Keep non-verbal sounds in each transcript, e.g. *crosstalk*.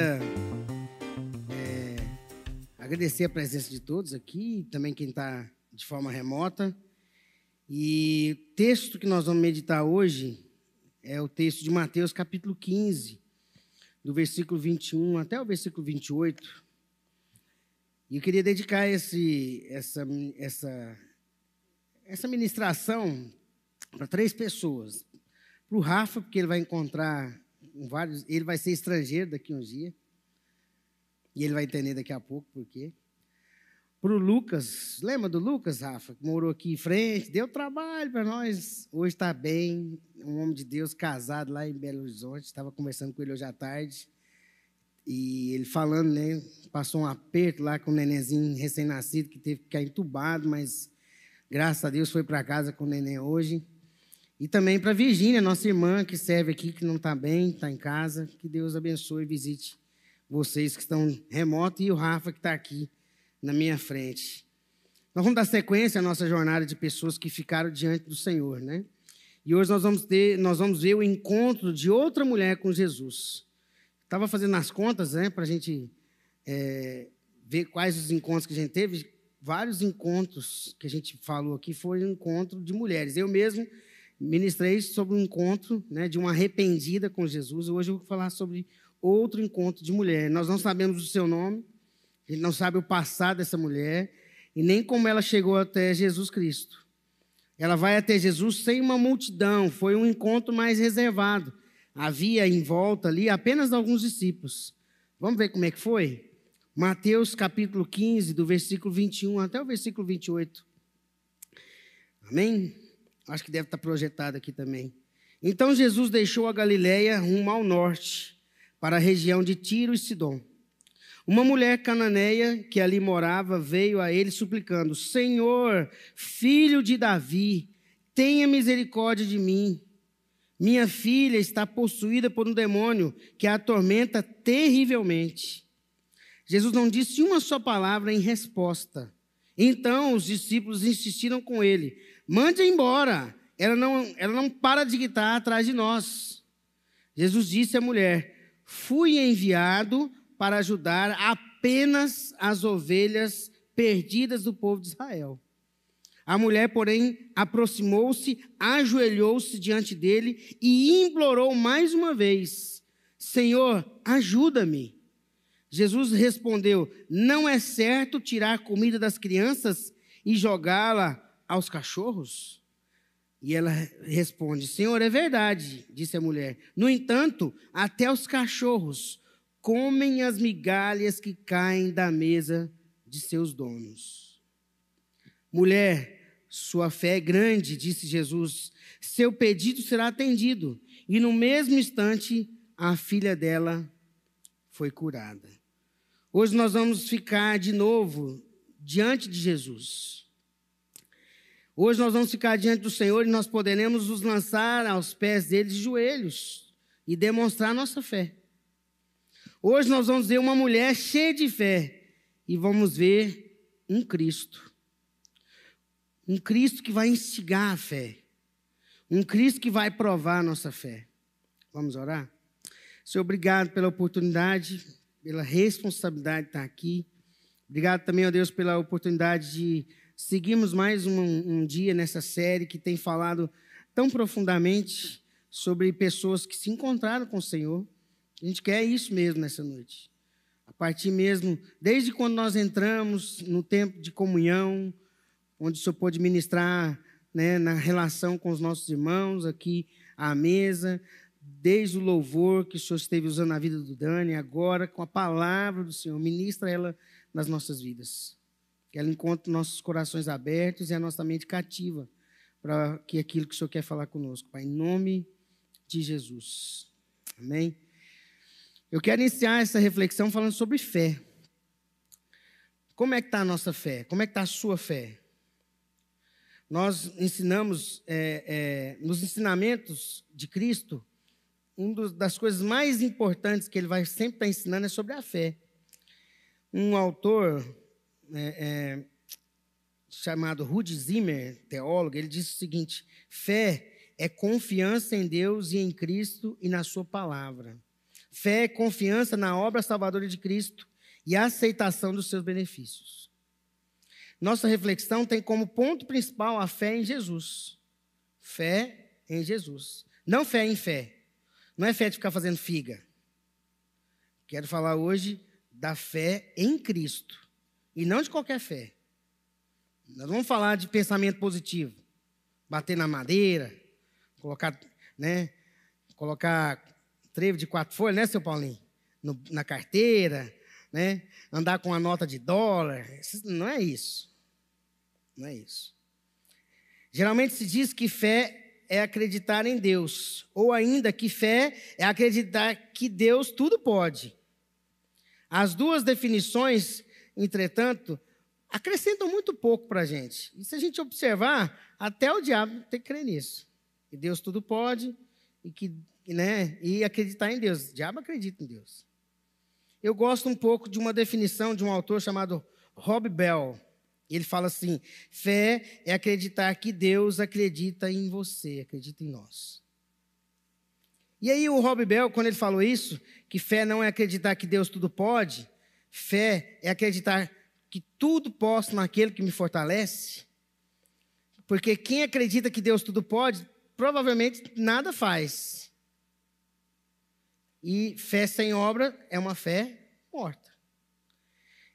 queria é, agradecer a presença de todos aqui, também quem está de forma remota. E o texto que nós vamos meditar hoje é o texto de Mateus, capítulo 15, do versículo 21 até o versículo 28. E eu queria dedicar esse, essa, essa, essa ministração para três pessoas. Para o Rafa, porque ele vai encontrar vários. Ele vai ser estrangeiro daqui uns dias. E ele vai entender daqui a pouco por quê. Para o Lucas, lembra do Lucas, Rafa, que morou aqui em frente, deu trabalho para nós. Hoje está bem, um homem de Deus casado lá em Belo Horizonte. Estava conversando com ele hoje à tarde. E ele falando, né? Passou um aperto lá com o nenenzinho recém-nascido que teve que ficar entubado, mas graças a Deus foi para casa com o neném hoje. E também para Virgínia, nossa irmã que serve aqui, que não está bem, está em casa. Que Deus abençoe e visite vocês que estão remotos e o Rafa que está aqui na minha frente. Nós vamos dar sequência à nossa jornada de pessoas que ficaram diante do Senhor, né? E hoje nós vamos ter, nós vamos ver o encontro de outra mulher com Jesus. Estava fazendo as contas, né, para a gente é, ver quais os encontros que a gente teve. Vários encontros que a gente falou aqui foram encontro de mulheres. Eu mesmo ministrei sobre um encontro né, de uma arrependida com Jesus. Hoje eu vou falar sobre outro encontro de mulher. Nós não sabemos o seu nome, gente não sabe o passado dessa mulher e nem como ela chegou até Jesus Cristo. Ela vai até Jesus sem uma multidão, foi um encontro mais reservado. Havia em volta ali apenas alguns discípulos. Vamos ver como é que foi? Mateus capítulo 15, do versículo 21 até o versículo 28. Amém? Acho que deve estar projetado aqui também. Então Jesus deixou a Galiléia rumo ao norte, para a região de Tiro e Sidom. Uma mulher cananeia que ali morava veio a ele suplicando: Senhor, filho de Davi, tenha misericórdia de mim. Minha filha está possuída por um demônio que a atormenta terrivelmente. Jesus não disse uma só palavra em resposta. Então os discípulos insistiram com ele: Mande embora. Ela não, ela não para de gritar atrás de nós. Jesus disse à mulher: Fui enviado para ajudar apenas as ovelhas perdidas do povo de Israel. A mulher, porém, aproximou-se, ajoelhou-se diante dele e implorou mais uma vez: Senhor, ajuda-me. Jesus respondeu: Não é certo tirar comida das crianças e jogá-la aos cachorros? E ela responde: Senhor, é verdade, disse a mulher. No entanto, até os cachorros comem as migalhas que caem da mesa de seus donos. Mulher, sua fé é grande, disse Jesus. Seu pedido será atendido. E no mesmo instante, a filha dela foi curada. Hoje nós vamos ficar de novo diante de Jesus. Hoje nós vamos ficar diante do Senhor e nós poderemos nos lançar aos pés dele de joelhos e demonstrar nossa fé. Hoje nós vamos ver uma mulher cheia de fé e vamos ver um Cristo. Um Cristo que vai instigar a fé. Um Cristo que vai provar a nossa fé. Vamos orar? Senhor, obrigado pela oportunidade, pela responsabilidade de estar aqui. Obrigado também, ó Deus, pela oportunidade de Seguimos mais um, um, dia nessa série que tem falado tão profundamente sobre pessoas que se encontraram com o Senhor. A gente quer isso mesmo nessa noite. A partir mesmo, desde quando nós entramos no tempo de comunhão, onde o Senhor pôde ministrar né, na relação com os nossos irmãos aqui à mesa, desde o louvor que o Senhor esteve usando na vida do Dani, agora com a palavra do Senhor, ministra ela nas nossas vidas. Que ela encontre nossos corações abertos e a nossa mente cativa para que aquilo que o Senhor quer falar conosco. Pai, em nome de Jesus. Amém? Eu quero iniciar essa reflexão falando sobre fé. Como é que está a nossa fé? Como é que está a sua fé? Nós ensinamos, é, é, nos ensinamentos de Cristo, uma das coisas mais importantes que ele vai sempre estar ensinando é sobre a fé. Um autor é, é, chamado Rudi Zimmer, teólogo, ele disse o seguinte: fé é confiança em Deus e em Cristo e na Sua palavra. Fé é confiança na obra salvadora de Cristo e a aceitação dos seus benefícios. Nossa reflexão tem como ponto principal a fé em Jesus. Fé em Jesus. Não fé em fé. Não é fé de ficar fazendo figa. Quero falar hoje da fé em Cristo. E não de qualquer fé. Nós vamos falar de pensamento positivo. Bater na madeira, colocar, né, colocar trevo de quatro folhas, né, seu Paulinho? No, na carteira, né? Andar com a nota de dólar. Não é isso. Não é isso. Geralmente se diz que fé é acreditar em Deus, ou ainda que fé é acreditar que Deus tudo pode. As duas definições, entretanto, acrescentam muito pouco para a gente. E se a gente observar, até o diabo tem que crer nisso. Que Deus tudo pode e que, né, e acreditar em Deus. O diabo acredita em Deus. Eu gosto um pouco de uma definição de um autor chamado Rob Bell. Ele fala assim: fé é acreditar que Deus acredita em você, acredita em nós. E aí o Rob Bell, quando ele falou isso, que fé não é acreditar que Deus tudo pode, fé é acreditar que tudo posso naquele que me fortalece. Porque quem acredita que Deus tudo pode, provavelmente nada faz. E fé sem obra é uma fé morta.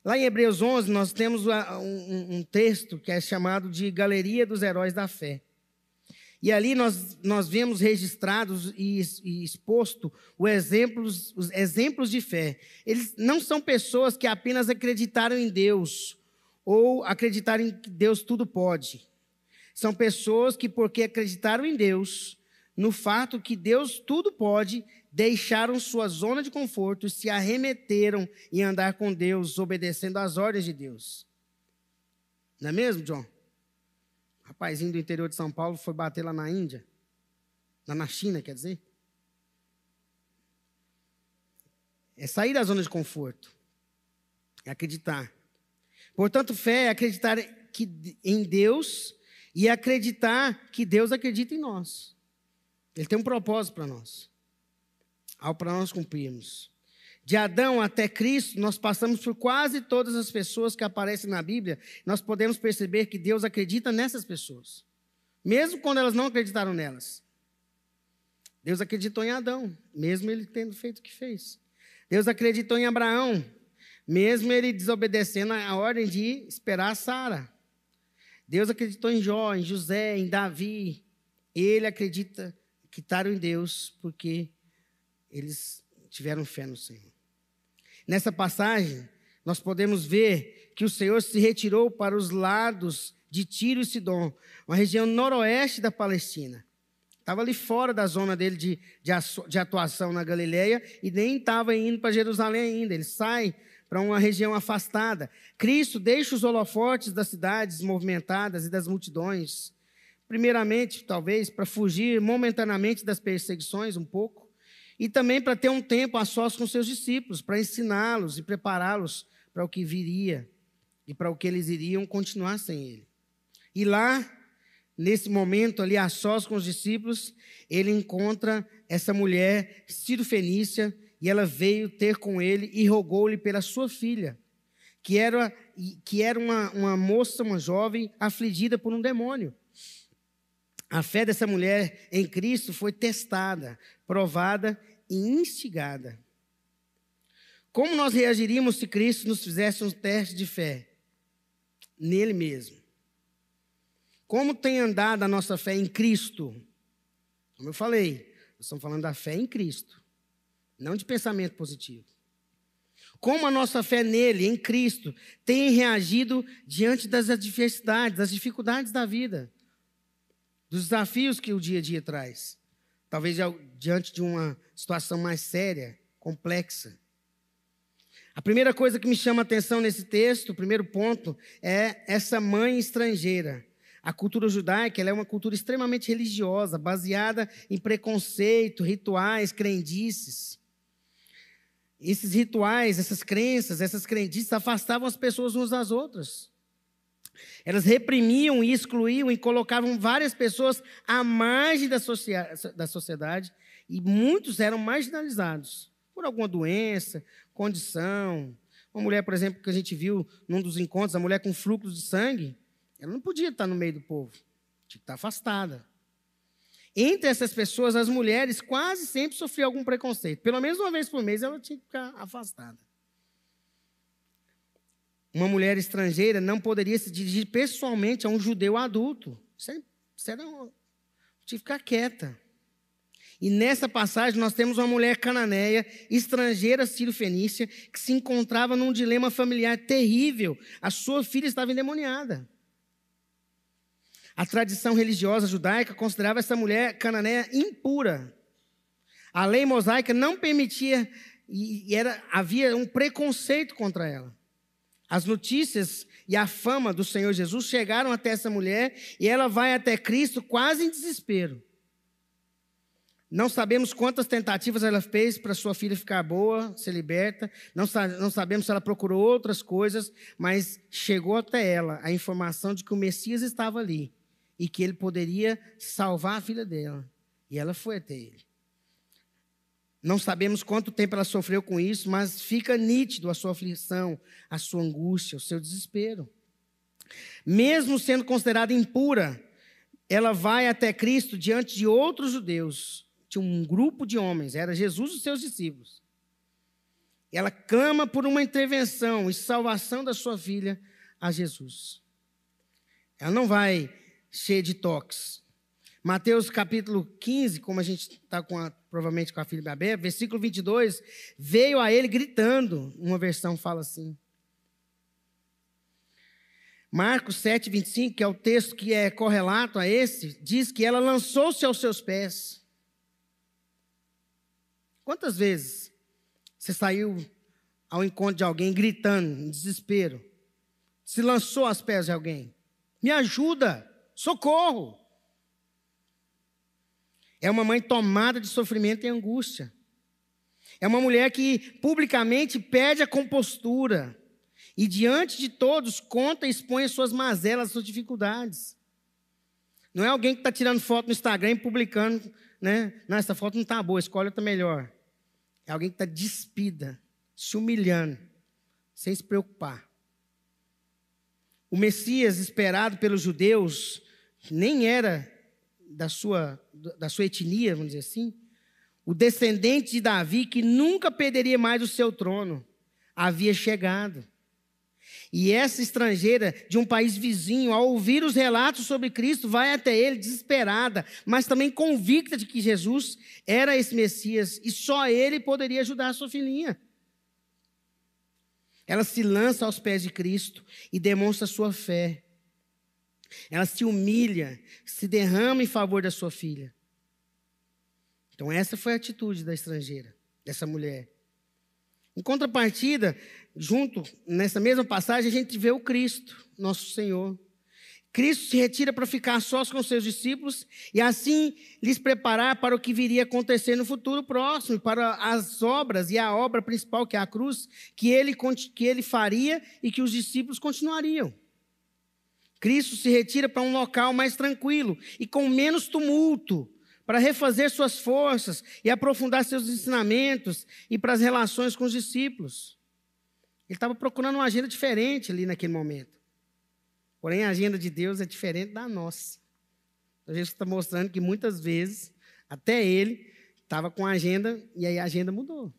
Lá em Hebreus 11, nós temos um, um texto que é chamado de Galeria dos Heróis da Fé. E ali nós, nós vemos registrados e, e exposto exemplos, os exemplos de fé. Eles não são pessoas que apenas acreditaram em Deus ou acreditaram que Deus tudo pode. São pessoas que, porque acreditaram em Deus, no fato que Deus tudo pode, deixaram sua zona de conforto, se arremeteram em andar com Deus, obedecendo às ordens de Deus. Não é mesmo, John? Rapazinho do interior de São Paulo foi bater lá na Índia, lá na China, quer dizer. É sair da zona de conforto. É acreditar. Portanto, fé é acreditar que, em Deus e acreditar que Deus acredita em nós. Ele tem um propósito para nós. Ao para nós cumprirmos. De Adão até Cristo, nós passamos por quase todas as pessoas que aparecem na Bíblia. Nós podemos perceber que Deus acredita nessas pessoas, mesmo quando elas não acreditaram nelas. Deus acreditou em Adão, mesmo ele tendo feito o que fez. Deus acreditou em Abraão, mesmo ele desobedecendo a ordem de esperar Sara. Deus acreditou em Jó, em José, em Davi. Ele acredita que estaram em Deus porque eles tiveram fé no Senhor. Nessa passagem, nós podemos ver que o Senhor se retirou para os lados de Tiro e Sidom, uma região noroeste da Palestina. Estava ali fora da zona dele de, de, atuação na Galileia e nem estava indo para Jerusalém ainda. Ele sai para uma região afastada. Cristo deixa os holofotes das cidades movimentadas e das multidões. Primeiramente, talvez, para fugir momentaneamente das perseguições um pouco e também para ter um tempo a sós com seus discípulos, para ensiná-los e prepará-los para o que viria e para o que eles iriam continuar sem ele. E lá, nesse momento ali a sós com os discípulos, ele encontra essa mulher, Ciro Fenícia, e ela veio ter com ele e rogou-lhe pela sua filha, que era, que era uma, uma moça, uma jovem, afligida por um demônio. A fé dessa mulher em Cristo foi testada, provada e instigada. Como nós reagiríamos se Cristo nos fizesse um teste de fé? Nele mesmo. Como tem andado a nossa fé em Cristo? Como eu falei, nós estamos falando da fé em Cristo, não de pensamento positivo. Como a nossa fé nele, em Cristo, tem reagido diante das adversidades, das dificuldades da vida, dos desafios que o dia a dia traz talvez diante de uma situação mais séria, complexa. A primeira coisa que me chama a atenção nesse texto, o primeiro ponto, é essa mãe estrangeira. A cultura judaica é uma cultura extremamente religiosa, baseada em preconceito, rituais, crendices. Esses rituais, essas crenças, essas crendices afastavam as pessoas umas das outras. Elas reprimiam e excluíam e colocavam várias pessoas à margem da, da sociedade e muitos eram marginalizados por alguma doença, condição. Uma mulher, por exemplo, que a gente viu num dos encontros, a mulher com fluxo de sangue, ela não podia estar no meio do povo, tinha que estar afastada. Entre essas pessoas, as mulheres quase sempre sofriam algum preconceito. Pelo menos uma vez por mês ela tinha que ficar afastada. Uma mulher estrangeira não poderia se dirigir pessoalmente a um judeu adulto. Isso, é, era. Tinha que ficar quieta. E nessa passagem nós temos uma mulher cananeia, estrangeira sírio-fenícia, que se encontrava num dilema familiar terrível. A sua filha estava endemoniada. A tradição religiosa judaica considerava essa mulher cananeia impura. A lei mosaica não permitia e era, havia um preconceito contra ela. As notícias e a fama do Senhor Jesus chegaram até essa mulher e ela vai até Cristo quase em desespero. Não sabemos quantas tentativas ela fez para sua filha ficar boa, ser liberta. Não, não sabemos se ela procurou outras coisas, mas chegou até ela a informação de que o Messias estava ali e que ele poderia salvar a filha dela. E ela foi até ele. Não sabemos quanto tempo ela sofreu com isso, mas fica nítido a sua aflição, a sua angústia, o seu desespero. Mesmo sendo considerada impura, ela vai até Cristo diante de outros judeus. Tinha um grupo de homens, era Jesus e seus discípulos. Ela clama por uma intervenção e salvação da sua filha a Jesus. Ela não vai cheia de toques. Mateus capítulo 15, como a gente está provavelmente com a filha Babé, versículo 22, veio a ele gritando, uma versão fala assim. Marcos 7, 25, que é o texto que é correlato a esse, diz que ela lançou-se aos seus pés. Quantas vezes você saiu ao encontro de alguém gritando, em desespero? Se lançou aos pés de alguém? Me ajuda, socorro. É uma mãe tomada de sofrimento e angústia. É uma mulher que publicamente pede a compostura e diante de todos conta e expõe as suas mazelas, as suas dificuldades. Não é alguém que está tirando foto no Instagram e publicando, né? Não, essa foto não está boa, escolhe outra melhor. É alguém que está despida, se humilhando, sem se preocupar. O Messias esperado pelos judeus nem era da sua, da sua etnia, vamos dizer assim, o descendente de Davi, que nunca perderia mais o seu trono, havia chegado. E essa estrangeira de um país vizinho, ao ouvir os relatos sobre Cristo, vai até ele desesperada, mas também convicta de que Jesus era esse Messias e só ele poderia ajudar a sua filhinha. Ela se lança aos pés de Cristo e demonstra sua fé. Ela se humilha, se derrama em favor da sua filha. Então, essa foi a atitude da estrangeira, dessa mulher. Em contrapartida, junto nessa mesma passagem, a gente vê o Cristo, nosso Senhor. Cristo se retira para ficar sós com seus discípulos e assim lhes preparar para o que viria a acontecer no futuro próximo, para as obras e a obra principal, que é a cruz, que ele, que ele faria e que os discípulos continuariam. Cristo se retira para um local mais tranquilo e com menos tumulto, para refazer suas forças e aprofundar seus ensinamentos e para as relações com os discípulos. Ele estava procurando uma agenda diferente ali naquele momento. Porém, a agenda de Deus é diferente da nossa. A gente está mostrando que muitas vezes, até ele, estava com a agenda e aí a agenda mudou.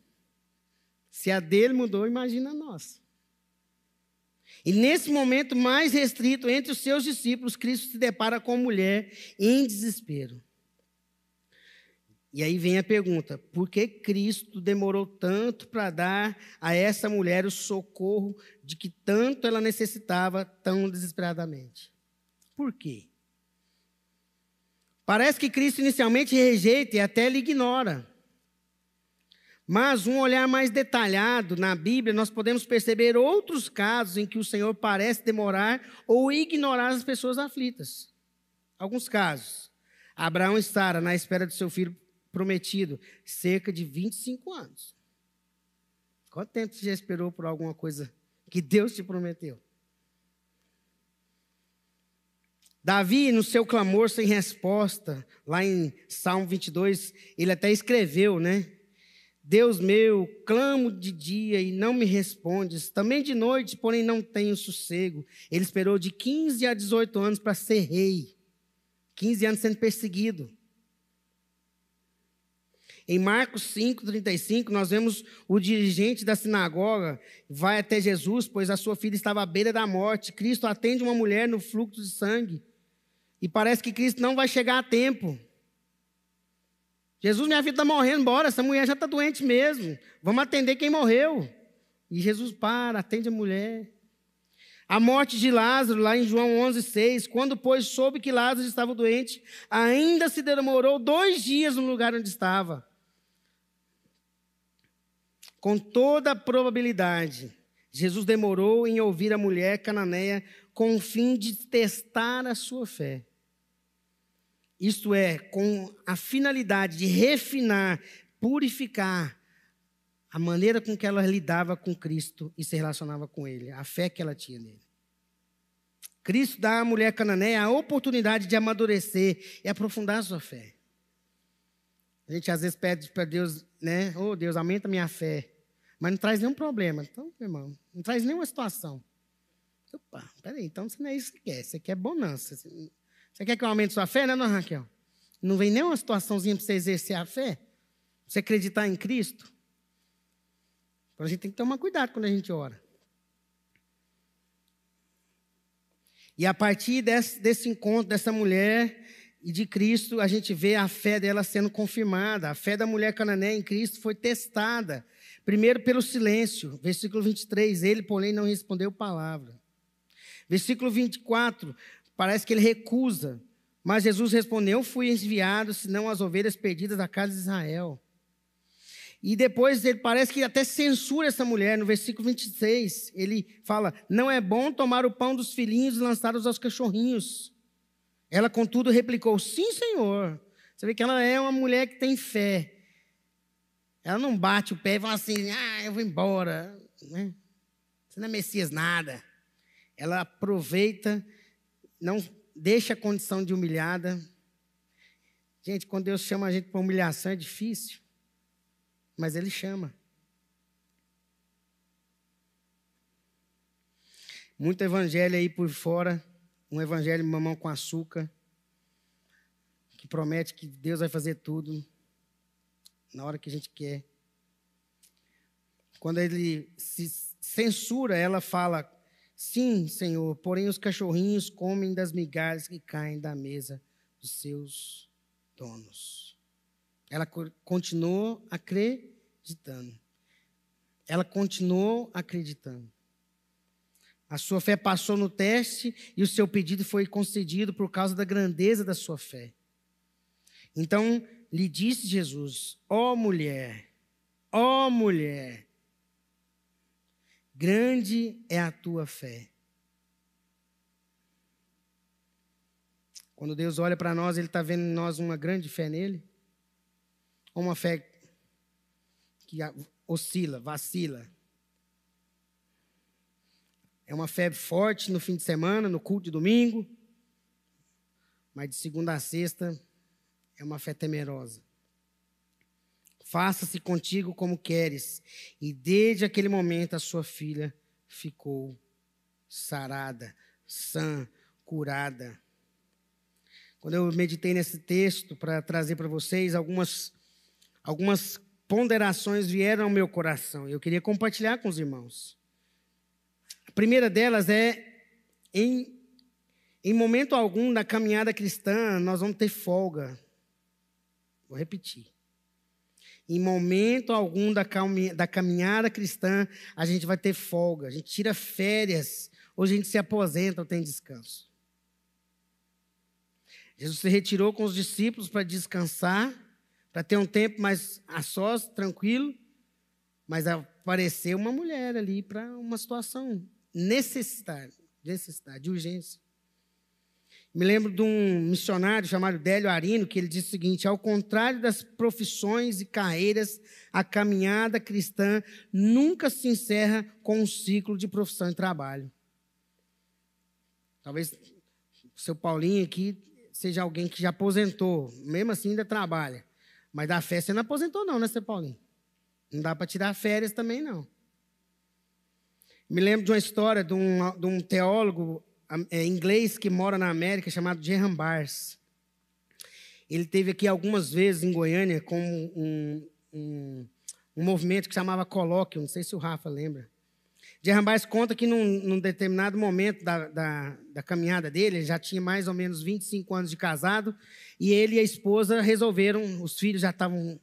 Se a dele mudou, imagina a nossa. E nesse momento mais restrito entre os seus discípulos, Cristo se depara com a mulher em desespero. E aí vem a pergunta: por que Cristo demorou tanto para dar a essa mulher o socorro de que tanto ela necessitava tão desesperadamente? Por quê? Parece que Cristo inicialmente rejeita e até lhe ignora. Mas um olhar mais detalhado na Bíblia, nós podemos perceber outros casos em que o Senhor parece demorar ou ignorar as pessoas aflitas. Alguns casos. Abraão e Sara na espera do seu filho prometido, cerca de 25 anos. Quanto tempo você já esperou por alguma coisa que Deus te prometeu? Davi, no seu clamor sem resposta, lá em Salmo 22, ele até escreveu, né? Deus meu, clamo de dia e não me respondes, também de noite, porém não tenho sossego. Ele esperou de 15 a 18 anos para ser rei. 15 anos sendo perseguido. Em Marcos 5:35, nós vemos o dirigente da sinagoga vai até Jesus, pois a sua filha estava à beira da morte. Cristo atende uma mulher no fluxo de sangue. E parece que Cristo não vai chegar a tempo. Jesus, minha filha está morrendo, bora, essa mulher já está doente mesmo. Vamos atender quem morreu. E Jesus para, atende a mulher. A morte de Lázaro, lá em João 11,6, quando, pois, soube que Lázaro estava doente, ainda se demorou dois dias no lugar onde estava. Com toda a probabilidade, Jesus demorou em ouvir a mulher cananeia com o fim de testar a sua fé. Isto é, com a finalidade de refinar, purificar a maneira com que ela lidava com Cristo e se relacionava com Ele, a fé que ela tinha nele. Cristo dá à mulher cananeia a oportunidade de amadurecer e aprofundar a sua fé. A gente às vezes pede para Deus, né? Oh, Deus, aumenta minha fé. Mas não traz nenhum problema. Então, meu irmão, não traz nenhuma situação. Opa, peraí, então você não é isso que quer. Você quer bonança. Você quer que eu aumente sua fé, né, não, Raquel? Não vem nenhuma situaçãozinha para você exercer a fé? Você acreditar em Cristo? Então a gente tem que tomar cuidado quando a gente ora. E a partir desse, desse encontro dessa mulher e de Cristo, a gente vê a fé dela sendo confirmada. A fé da mulher cananeia em Cristo foi testada. Primeiro pelo silêncio, versículo 23, ele, porém, não respondeu palavra. Versículo 24, Parece que ele recusa. Mas Jesus respondeu: Fui enviado, senão as ovelhas perdidas da casa de Israel. E depois ele parece que até censura essa mulher, no versículo 26. Ele fala: Não é bom tomar o pão dos filhinhos e lançá-los aos cachorrinhos. Ela, contudo, replicou: Sim, Senhor. Você vê que ela é uma mulher que tem fé. Ela não bate o pé e fala assim: Ah, eu vou embora. Né? Você não é Messias nada. Ela aproveita não deixa a condição de humilhada. Gente, quando Deus chama a gente para humilhação é difícil, mas Ele chama. Muito evangelho aí por fora, um evangelho mamão com açúcar, que promete que Deus vai fazer tudo na hora que a gente quer. Quando ele se censura, ela fala: Sim, Senhor, porém os cachorrinhos comem das migalhas que caem da mesa dos seus donos. Ela continuou acreditando. Ela continuou acreditando. A sua fé passou no teste e o seu pedido foi concedido por causa da grandeza da sua fé. Então lhe disse Jesus: Ó oh, mulher, ó oh, mulher, Grande é a tua fé. Quando Deus olha para nós, Ele está vendo em nós uma grande fé nele? Ou uma fé que oscila, vacila? É uma fé forte no fim de semana, no culto de domingo, mas de segunda a sexta é uma fé temerosa. Faça-se contigo como queres. E desde aquele momento a sua filha ficou sarada, sã, curada. Quando eu meditei nesse texto para trazer para vocês, algumas, algumas ponderações vieram ao meu coração. Eu queria compartilhar com os irmãos. A primeira delas é: em, em momento algum da caminhada cristã, nós vamos ter folga. Vou repetir. Em momento algum da, da caminhada cristã, a gente vai ter folga, a gente tira férias, ou a gente se aposenta ou tem descanso. Jesus se retirou com os discípulos para descansar, para ter um tempo mais a sós, tranquilo, mas apareceu uma mulher ali para uma situação necessidade, necessidade, de urgência. Me lembro de um missionário chamado Délio Arino, que ele disse o seguinte: ao contrário das profissões e carreiras, a caminhada cristã nunca se encerra com um ciclo de profissão e trabalho. Talvez o seu Paulinho aqui seja alguém que já aposentou, mesmo assim ainda trabalha. Mas da fé você não aposentou, não, né, seu Paulinho? Não dá para tirar férias também, não. Me lembro de uma história de um, de um teólogo é, inglês que mora na América, chamado Gerham Bars. Ele teve aqui algumas vezes em Goiânia com um, um, um movimento que chamava Colóquio, não sei se o Rafa lembra. Gerham Bars conta que num, num determinado momento da, da, da, caminhada dele, ele já tinha mais ou menos 25 anos de casado, e ele e a esposa resolveram, os filhos já estavam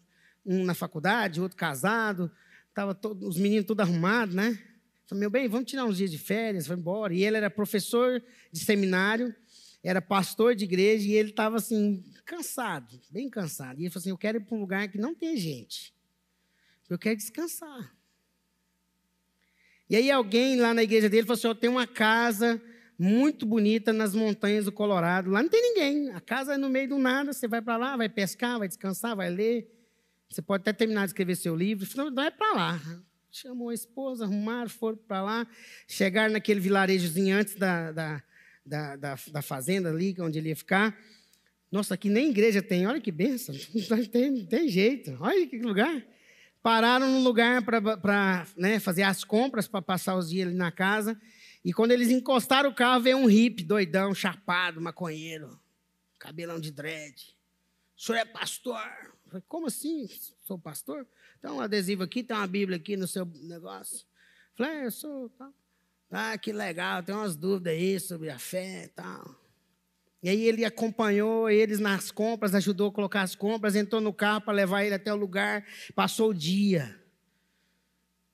um na faculdade, outro casado, tava todo, os meninos tudo arrumados, né? Falei, meu bem, vamos tirar uns dias de férias, vamos embora. E ele era professor de seminário, era pastor de igreja, e ele estava assim, cansado, bem cansado. E ele falou assim: Eu quero ir para um lugar que não tem gente. Eu quero descansar. E aí alguém lá na igreja dele falou assim: Eu tenho uma casa muito bonita nas montanhas do Colorado. Lá não tem ninguém. A casa é no meio do nada. Você vai para lá, vai pescar, vai descansar, vai ler. Você pode até terminar de escrever seu livro. Não, vai para lá. Chamou a esposa, arrumaram, foram para lá. Chegaram naquele vilarejozinho antes da, da, da, da, da fazenda ali, onde ele ia ficar. Nossa, aqui nem igreja tem. Olha que benção. *laughs* Não tem, tem jeito. Olha que lugar pararam num lugar para né, fazer as compras, para passar os dias ali na casa. E quando eles encostaram o carro, veio um hippie doidão, chapado, maconheiro, cabelão de dread. O senhor é pastor? Falei, como assim? Sou pastor? Tem um adesivo aqui, tem uma Bíblia aqui no seu negócio. Falei, é, eu sou. Tá. Ah, que legal, tem umas dúvidas aí sobre a fé e tal. E aí ele acompanhou eles nas compras, ajudou a colocar as compras, entrou no carro para levar ele até o lugar, passou o dia.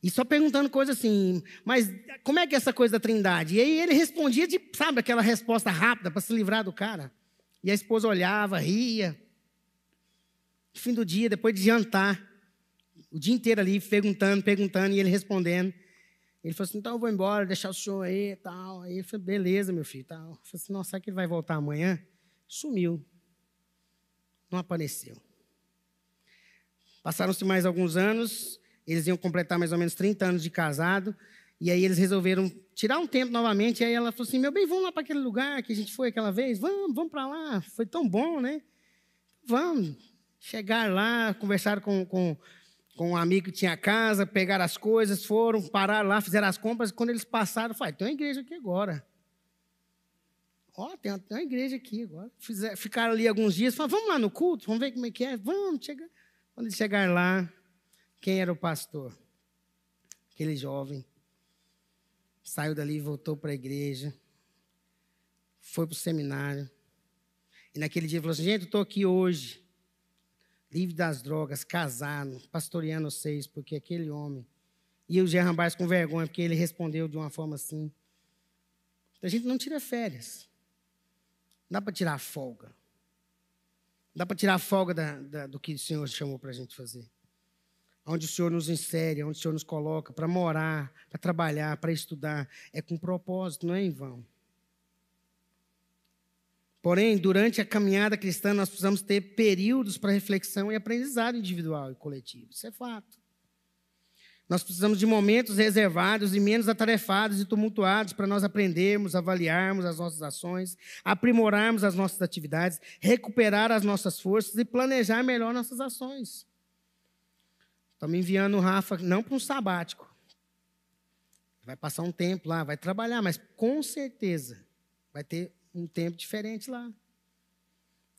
E só perguntando coisas assim, mas como é que é essa coisa da trindade? E aí ele respondia de, sabe, aquela resposta rápida para se livrar do cara. E a esposa olhava, ria. No fim do dia, depois de jantar, o dia inteiro ali, perguntando, perguntando, e ele respondendo. Ele falou assim, então eu vou embora, deixar o senhor aí e tal. Aí ele falou, beleza, meu filho. Tal. Eu falei assim, nossa, será que ele vai voltar amanhã? Sumiu. Não apareceu. Passaram-se mais alguns anos, eles iam completar mais ou menos 30 anos de casado, e aí eles resolveram tirar um tempo novamente, e aí ela falou assim, meu bem, vamos lá para aquele lugar que a gente foi aquela vez? Vamos, vamos para lá, foi tão bom, né? Vamos. Chegar lá, conversaram com, com com um amigo que tinha casa, pegaram as coisas, foram, pararam lá, fizeram as compras. Quando eles passaram, falei, tem uma igreja aqui agora. Ó, oh, tem, tem, uma igreja aqui agora. Ficaram ali alguns dias, falaram, vamos lá no culto, vamos ver como é que é. Vamos, chegar. Quando eles chegaram lá, quem era o pastor? Aquele jovem. Saiu dali, voltou para a igreja. Foi para o seminário. E naquele dia falou assim, gente, eu estou aqui hoje livre das drogas, casado, pastoreando vocês, porque aquele homem. E o Gerran com vergonha, porque ele respondeu de uma forma assim. A gente não tira férias. Não dá para tirar folga. Não dá para tirar folga da, da, do que o Senhor chamou para a gente fazer. Onde o Senhor nos insere, onde o Senhor nos coloca para morar, para trabalhar, para estudar. É com propósito, não é em vão. Porém, durante a caminhada cristã, nós precisamos ter períodos para reflexão e aprendizado individual e coletivo. Isso é fato. Nós precisamos de momentos reservados e menos atarefados e tumultuados para nós aprendermos, avaliarmos as nossas ações, aprimorarmos as nossas atividades, recuperar as nossas forças e planejar melhor nossas ações. Estamos enviando o Rafa não para um sabático. Vai passar um tempo lá, vai trabalhar, mas com certeza vai ter um tempo diferente lá.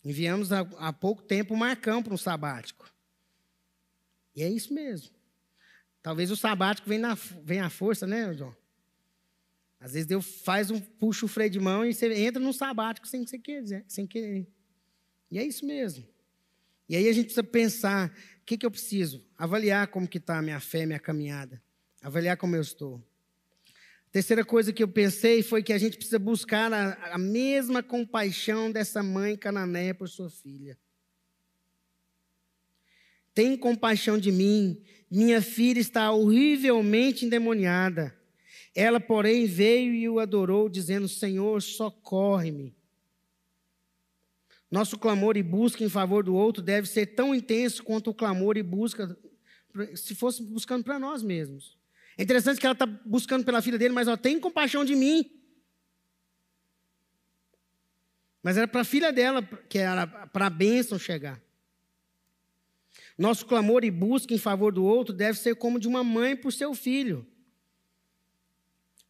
Enviamos há, há pouco tempo o Marcão para um sabático. E é isso mesmo. Talvez o sabático venha, venha à força, né, João? Às vezes Deus faz um, puxa o freio de mão e você entra num sabático sem que você querer, sem querer. E é isso mesmo. E aí a gente precisa pensar, o que, que eu preciso? Avaliar como que está a minha fé, minha caminhada. Avaliar como eu estou. Terceira coisa que eu pensei foi que a gente precisa buscar a, a mesma compaixão dessa mãe cananeia por sua filha. Tem compaixão de mim, minha filha está horrivelmente endemoniada. Ela, porém, veio e o adorou, dizendo: Senhor, socorre-me. Nosso clamor e busca em favor do outro deve ser tão intenso quanto o clamor e busca, se fosse buscando para nós mesmos. É interessante que ela está buscando pela filha dele, mas ela tem compaixão de mim. Mas era para a filha dela, que era para a bênção chegar. Nosso clamor e busca em favor do outro deve ser como de uma mãe por seu filho.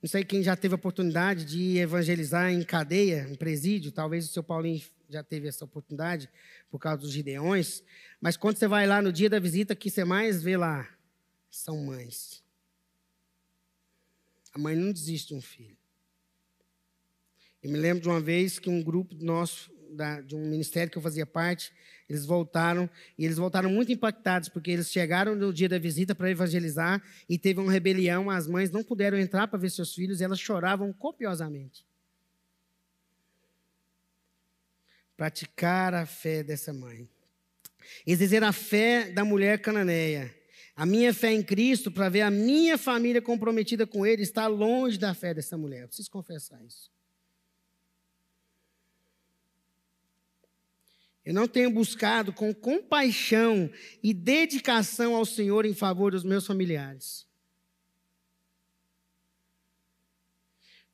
Não sei quem já teve a oportunidade de evangelizar em cadeia, em presídio, talvez o seu Paulinho já teve essa oportunidade por causa dos gideões, mas quando você vai lá no dia da visita, o que você mais vê lá são mães. A mãe não desiste de um filho. Eu me lembro de uma vez que um grupo nosso, da, de um ministério que eu fazia parte, eles voltaram, e eles voltaram muito impactados, porque eles chegaram no dia da visita para evangelizar, e teve uma rebelião, as mães não puderam entrar para ver seus filhos, e elas choravam copiosamente. Praticar a fé dessa mãe. Exercer a fé da mulher cananeia. A minha fé em Cristo, para ver a minha família comprometida com Ele, está longe da fé dessa mulher. Eu preciso confessar isso. Eu não tenho buscado com compaixão e dedicação ao Senhor em favor dos meus familiares.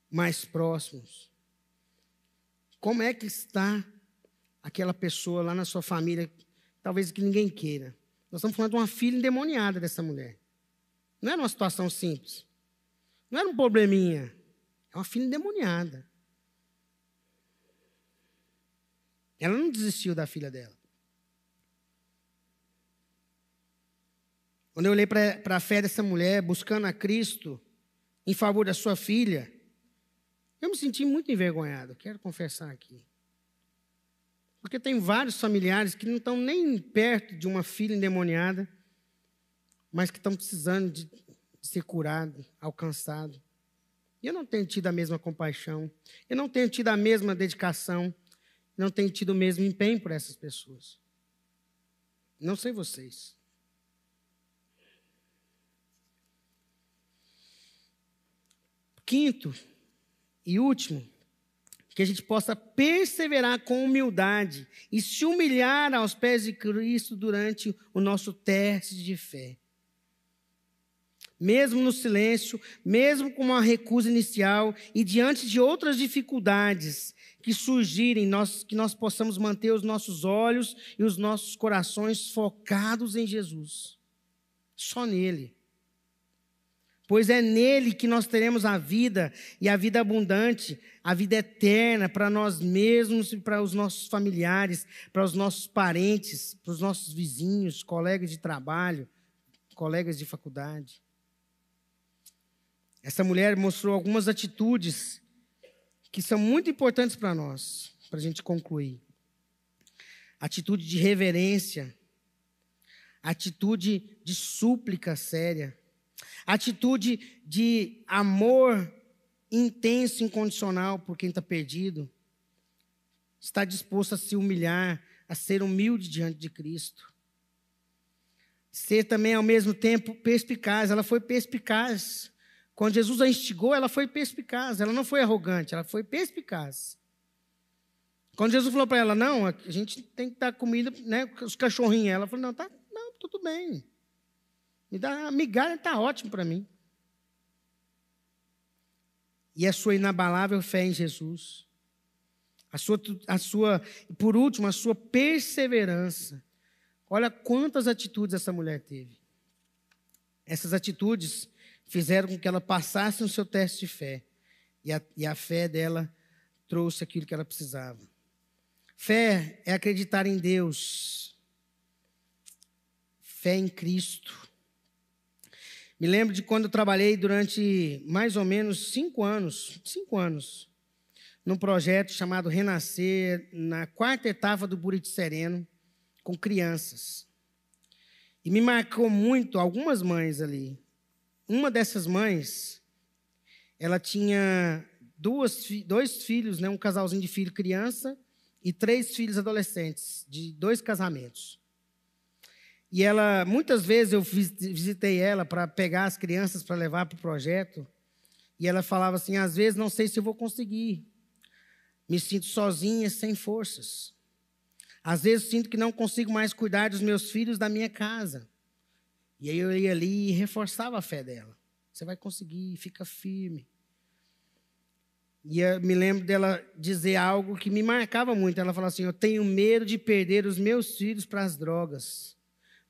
Mais próximos. Como é que está aquela pessoa lá na sua família, talvez que ninguém queira? Nós estamos falando de uma filha endemoniada dessa mulher. Não era uma situação simples. Não era um probleminha. É uma filha endemoniada. Ela não desistiu da filha dela. Quando eu olhei para a fé dessa mulher, buscando a Cristo em favor da sua filha, eu me senti muito envergonhado, quero confessar aqui. Porque tem vários familiares que não estão nem perto de uma filha endemoniada, mas que estão precisando de, de ser curado, alcançado. E eu não tenho tido a mesma compaixão, eu não tenho tido a mesma dedicação não tenho tido o mesmo empenho por essas pessoas. Não sei vocês. Quinto e último, que a gente possa perseverar com humildade e se humilhar aos pés de Cristo durante o nosso teste de fé. Mesmo no silêncio, mesmo com uma recusa inicial e diante de outras dificuldades, que surgirem, nós, que nós possamos manter os nossos olhos e os nossos corações focados em Jesus. Só nele. Pois é nele que nós teremos a vida e a vida abundante, a vida eterna para nós mesmos e para os nossos familiares, para os nossos parentes, para os nossos vizinhos, colegas de trabalho, colegas de faculdade. Essa mulher mostrou algumas atitudes que são muito importantes para nós, para a gente concluir. Atitude de reverência, atitude de súplica séria, atitude de amor intenso, incondicional por quem está perdido, está disposto a se humilhar, a ser humilde diante de Cristo. Ser também ao mesmo tempo perspicaz, ela foi perspicaz. Quando Jesus a instigou, ela foi perspicaz, ela não foi arrogante, ela foi perspicaz. Quando Jesus falou para ela, não, a gente tem que dar comida, né, os cachorrinhos, ela falou, não, tá, não, tudo bem. Me dá migalha, está ótimo para mim. E a sua inabalável fé em Jesus. A sua, a sua, por último, a sua perseverança. Olha quantas atitudes essa mulher teve. Essas atitudes fizeram com que ela passasse no seu teste de fé. E a, e a fé dela trouxe aquilo que ela precisava. Fé é acreditar em Deus. Fé em Cristo. Me lembro de quando eu trabalhei durante mais ou menos cinco anos, cinco anos, num projeto chamado Renascer, na quarta etapa do Buriti Sereno, com crianças. E me marcou muito algumas mães ali uma dessas mães, ela tinha duas, dois filhos, né, um casalzinho de filho criança e três filhos adolescentes, de dois casamentos. E ela, muitas vezes eu visitei ela para pegar as crianças para levar para o projeto, e ela falava assim: às vezes não sei se vou conseguir, me sinto sozinha, sem forças. Às vezes sinto que não consigo mais cuidar dos meus filhos da minha casa. E aí eu ia ali e reforçava a fé dela. Você vai conseguir, fica firme. E eu me lembro dela dizer algo que me marcava muito. Ela falou assim: Eu tenho medo de perder os meus filhos para as drogas.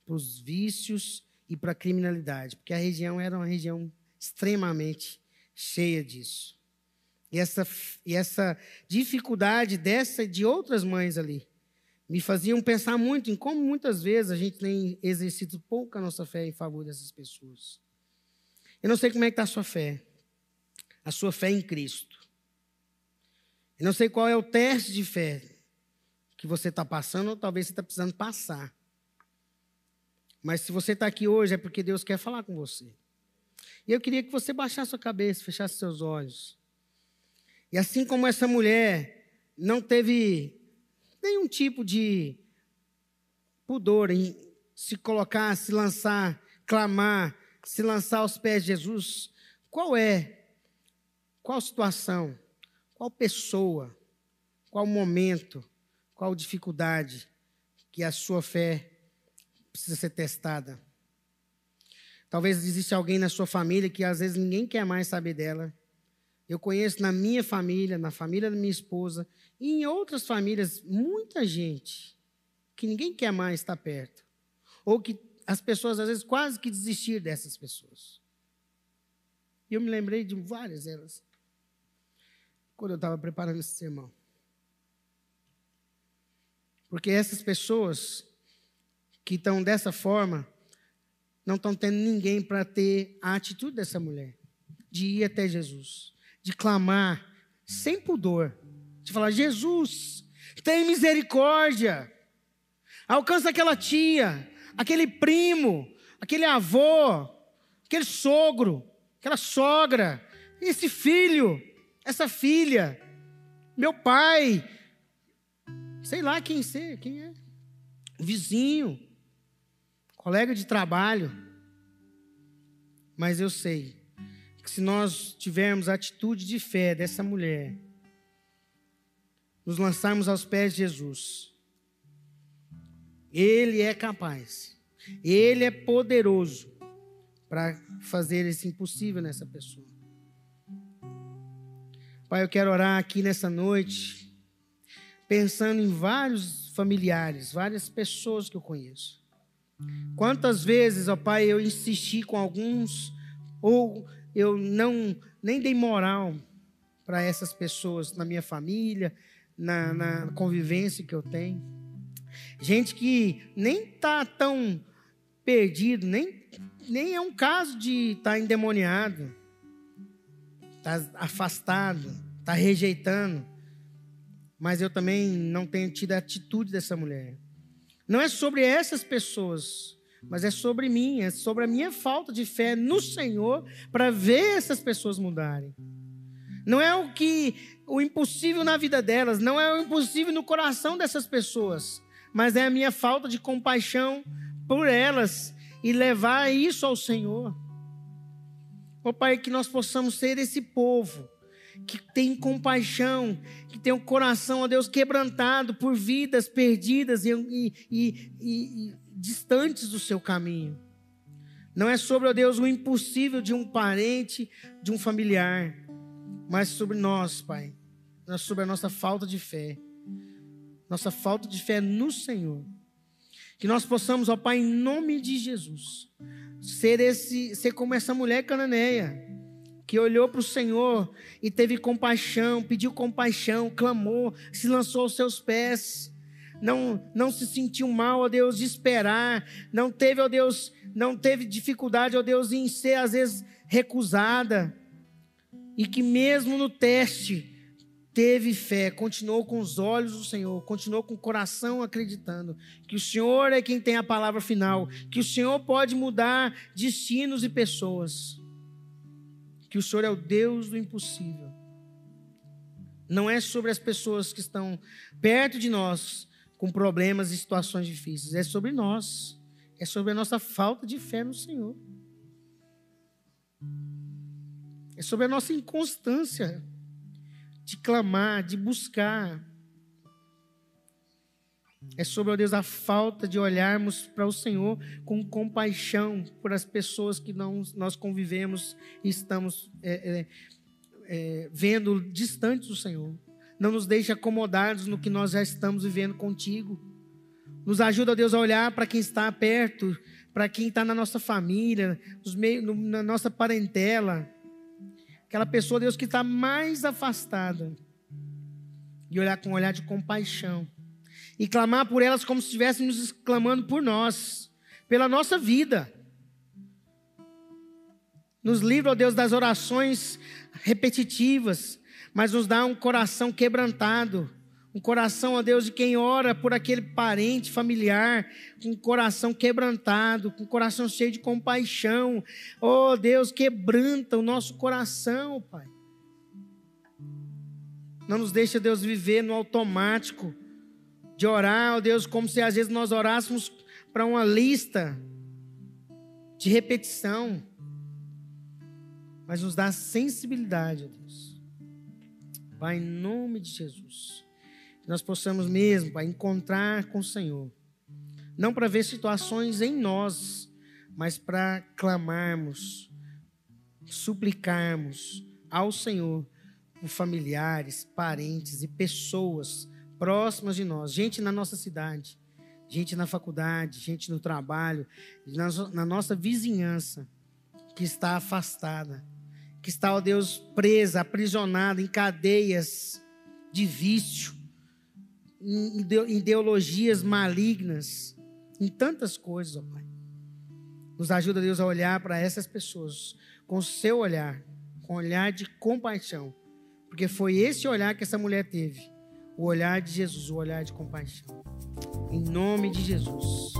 Para os vícios e para a criminalidade, porque a região era uma região extremamente cheia disso. E essa, e essa dificuldade dessa e de outras mães ali me faziam pensar muito em como muitas vezes a gente tem exercido pouco a nossa fé em favor dessas pessoas. Eu não sei como é que está a sua fé, a sua fé em Cristo. Eu não sei qual é o teste de fé que você está passando, ou talvez você está precisando passar. Mas se você está aqui hoje é porque Deus quer falar com você. E eu queria que você baixasse sua cabeça, fechasse seus olhos. E assim como essa mulher não teve nenhum tipo de pudor em se colocar, se lançar, clamar, se lançar aos pés de Jesus, qual é, qual situação qual pessoa, qual momento, qual dificuldade que a sua fé precisa ser testada? Talvez exista alguém na sua família que às vezes ninguém quer mais saber dela. Eu conheço na minha família, na família da minha esposa e em outras famílias muita gente que ninguém quer mais estar perto. Ou que as pessoas às vezes quase que desistir dessas pessoas. E eu me lembrei de várias delas quando eu estava preparando esse sermão. Porque essas pessoas que estão dessa forma, não estão tendo ninguém para ter a atitude dessa mulher, de ir até Jesus, de clamar sem pudor, de falar: Jesus, tem misericórdia, alcança aquela tia, aquele primo, aquele avô, aquele sogro, aquela sogra, esse filho essa filha, meu pai, sei lá quem ser, quem é, vizinho, colega de trabalho. Mas eu sei que se nós tivermos a atitude de fé dessa mulher, nos lançarmos aos pés de Jesus, Ele é capaz, Ele é poderoso para fazer esse impossível nessa pessoa. Pai, eu quero orar aqui nessa noite, pensando em vários familiares, várias pessoas que eu conheço. Quantas vezes, ó Pai, eu insisti com alguns, ou eu não nem dei moral para essas pessoas na minha família, na, na, convivência que eu tenho. Gente que nem está tão perdido, nem, nem é um caso de estar tá endemoniado está afastado, está rejeitando. Mas eu também não tenho tido a atitude dessa mulher. Não é sobre essas pessoas, mas é sobre mim, é sobre a minha falta de fé no Senhor para ver essas pessoas mudarem. Não é o que o impossível na vida delas, não é o impossível no coração dessas pessoas, mas é a minha falta de compaixão por elas e levar isso ao Senhor. Ó oh, Pai, que nós possamos ser esse povo que tem compaixão, que tem o um coração, ó Deus, quebrantado por vidas perdidas e, e, e, e, distantes do seu caminho. Não é sobre, ó Deus, o impossível de um parente, de um familiar, mas sobre nós, Pai. É sobre a nossa falta de fé. Nossa falta de fé no Senhor. Que nós possamos, ó Pai, em nome de Jesus, ser esse, ser como essa mulher cananeia, que olhou para o Senhor e teve compaixão, pediu compaixão, clamou, se lançou aos seus pés. Não, não se sentiu mal, ó Deus, de esperar, não teve, ó Deus, não teve dificuldade, ó Deus, em ser às vezes recusada, e que mesmo no teste, teve fé, continuou com os olhos do Senhor, continuou com o coração acreditando que o Senhor é quem tem a palavra final, que o Senhor pode mudar destinos e pessoas, que o Senhor é o Deus do impossível. Não é sobre as pessoas que estão perto de nós com problemas e situações difíceis, é sobre nós, é sobre a nossa falta de fé no Senhor. É sobre a nossa inconstância de clamar, de buscar. É sobre, ó Deus, a falta de olharmos para o Senhor com compaixão por as pessoas que não, nós convivemos e estamos é, é, é, vendo distantes do Senhor. Não nos deixe acomodados no que nós já estamos vivendo contigo. Nos ajuda, Deus, a olhar para quem está perto, para quem está na nossa família, nos meio, no, na nossa parentela. Aquela pessoa, Deus, que está mais afastada. E olhar com um olhar de compaixão. E clamar por elas como se estivéssemos clamando por nós, pela nossa vida. Nos livra, ó Deus, das orações repetitivas, mas nos dá um coração quebrantado. Um coração, ó Deus, de quem ora por aquele parente familiar, com um coração quebrantado, com um coração cheio de compaixão. Oh Deus, quebranta o nosso coração, Pai. Não nos deixa, Deus, viver no automático de orar, ó Deus, como se às vezes nós orássemos para uma lista de repetição mas nos dá sensibilidade, ó Deus. Pai, em nome de Jesus, que nós possamos mesmo, Pai, encontrar com o Senhor, não para ver situações em nós, mas para clamarmos, suplicarmos ao Senhor por familiares, parentes e pessoas próximas de nós, gente na nossa cidade, gente na faculdade, gente no trabalho, na, na nossa vizinhança que está afastada que está, ó Deus, presa, aprisionada em cadeias de vício, em ideologias malignas, em tantas coisas, ó Pai. Nos ajuda, Deus, a olhar para essas pessoas com o seu olhar, com o olhar de compaixão, porque foi esse olhar que essa mulher teve, o olhar de Jesus, o olhar de compaixão. Em nome de Jesus.